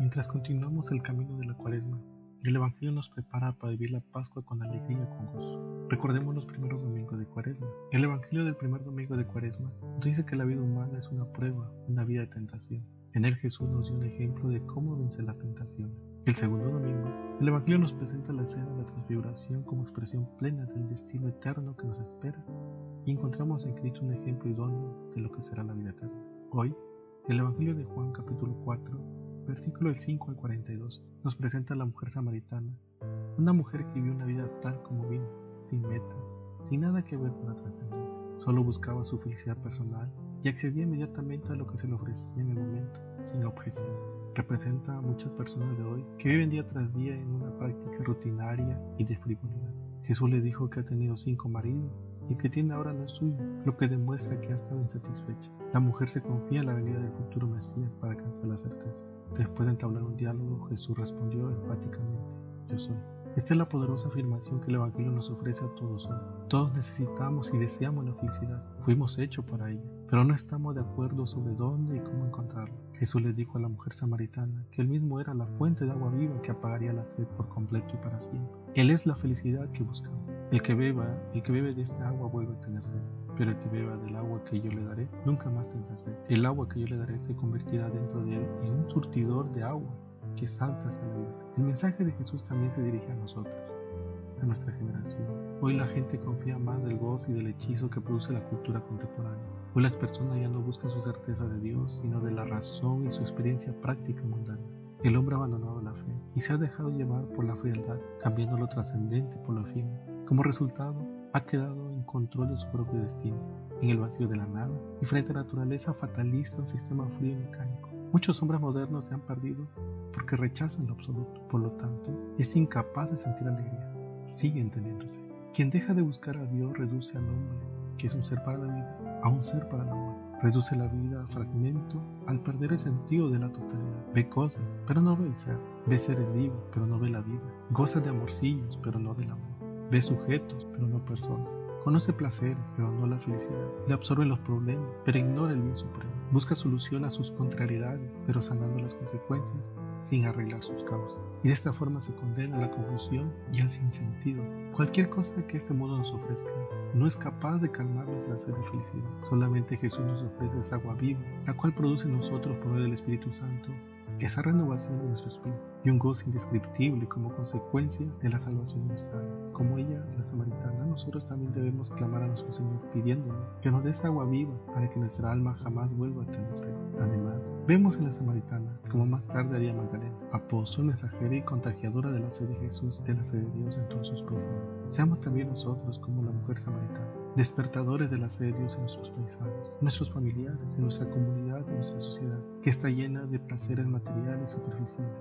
Mientras continuamos el camino de la cuaresma, el Evangelio nos prepara para vivir la Pascua con alegría y con gozo. Recordemos los primeros domingos de Cuaresma. El Evangelio del primer domingo de Cuaresma nos dice que la vida humana es una prueba, una vida de tentación. En él Jesús nos dio un ejemplo de cómo vencer las tentaciones. El segundo domingo, el Evangelio nos presenta la escena de la transfiguración como expresión plena del destino eterno que nos espera y encontramos en Cristo un ejemplo idóneo de lo que será la vida eterna. Hoy, el Evangelio de Juan capítulo 4 versículo del 5 al 42, nos presenta a la mujer samaritana, una mujer que vivió una vida tal como vino, sin metas, sin nada que ver con la trascendencia. Solo buscaba su felicidad personal y accedía inmediatamente a lo que se le ofrecía en el momento, sin objeciones. Representa a muchas personas de hoy que viven día tras día en una práctica rutinaria y de frivolidad. Jesús le dijo que ha tenido cinco maridos y que tiene ahora no es suyo, lo que demuestra que ha estado insatisfecha. La mujer se confía en la venida del futuro Mesías para alcanzar la certeza. Después de entablar un diálogo, Jesús respondió enfáticamente, yo soy. Esta es la poderosa afirmación que el Evangelio nos ofrece a todos hoy. Todos necesitamos y deseamos la felicidad. Fuimos hechos para ella, pero no estamos de acuerdo sobre dónde y cómo encontrarla. Jesús le dijo a la mujer samaritana que él mismo era la fuente de agua viva que apagaría la sed por completo y para siempre. Él es la felicidad que buscamos. El que beba, el que bebe de esta agua vuelve a tener sed pero el que beba del agua que yo le daré nunca más tendrá sed. El agua que yo le daré se convertirá dentro de él en un surtidor de agua que salta hasta la vida. El mensaje de Jesús también se dirige a nosotros, nuestra generación. Hoy la gente confía más del gozo y del hechizo que produce la cultura contemporánea. Hoy las personas ya no buscan su certeza de Dios, sino de la razón y su experiencia práctica mundana. El hombre ha abandonado la fe y se ha dejado llevar por la frialdad, cambiando lo trascendente por lo efímero. Como resultado, ha quedado en control de su propio destino, en el vacío de la nada, y frente a la naturaleza fataliza un sistema frío y mecánico. Muchos hombres modernos se han perdido porque rechazan lo absoluto, por lo tanto, es incapaz de sentir alegría. Sigue entendiéndose. Quien deja de buscar a Dios reduce al hombre, que es un ser para la vida, a un ser para la muerte. Reduce la vida a fragmento al perder el sentido de la totalidad. Ve cosas, pero no ve el ser. Ve seres vivos, pero no ve la vida. Goza de amorcillos, pero no del amor. Ve sujetos, pero no personas. Conoce placeres, pero no la felicidad. Le absorbe los problemas, pero ignora el bien supremo. Busca solución a sus contrariedades, pero sanando las consecuencias sin arreglar sus causas. Y de esta forma se condena a la confusión y al sinsentido. Cualquier cosa que este mundo nos ofrezca no es capaz de calmar nuestra sed de felicidad. Solamente Jesús nos ofrece esa agua viva, la cual produce en nosotros por medio del Espíritu Santo esa renovación de nuestro espíritu y un gozo indescriptible como consecuencia de la salvación de nuestra alma. Como ella, la samaritana, nosotros también debemos clamar a nuestro Señor pidiéndole que nos des agua viva para que nuestra alma jamás vuelva a tener sed. Además, vemos en la samaritana, como más tarde haría Magdalena, apóstol, mensajera y contagiadora de la sed de Jesús, de la sed de Dios en todos sus pensamientos. Seamos también nosotros como la mujer samaritana despertadores de la sed de Dios en nuestros paisanos, nuestros familiares, en nuestra comunidad, en nuestra sociedad, que está llena de placeres materiales y superficiales,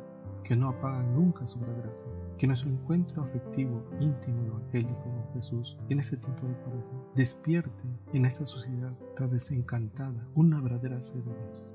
que no apagan nunca su sed, que nuestro encuentro afectivo, íntimo y evangélico con Jesús en ese tiempo de cuaresma despierte en esa sociedad tan desencantada una verdadera sed de Dios.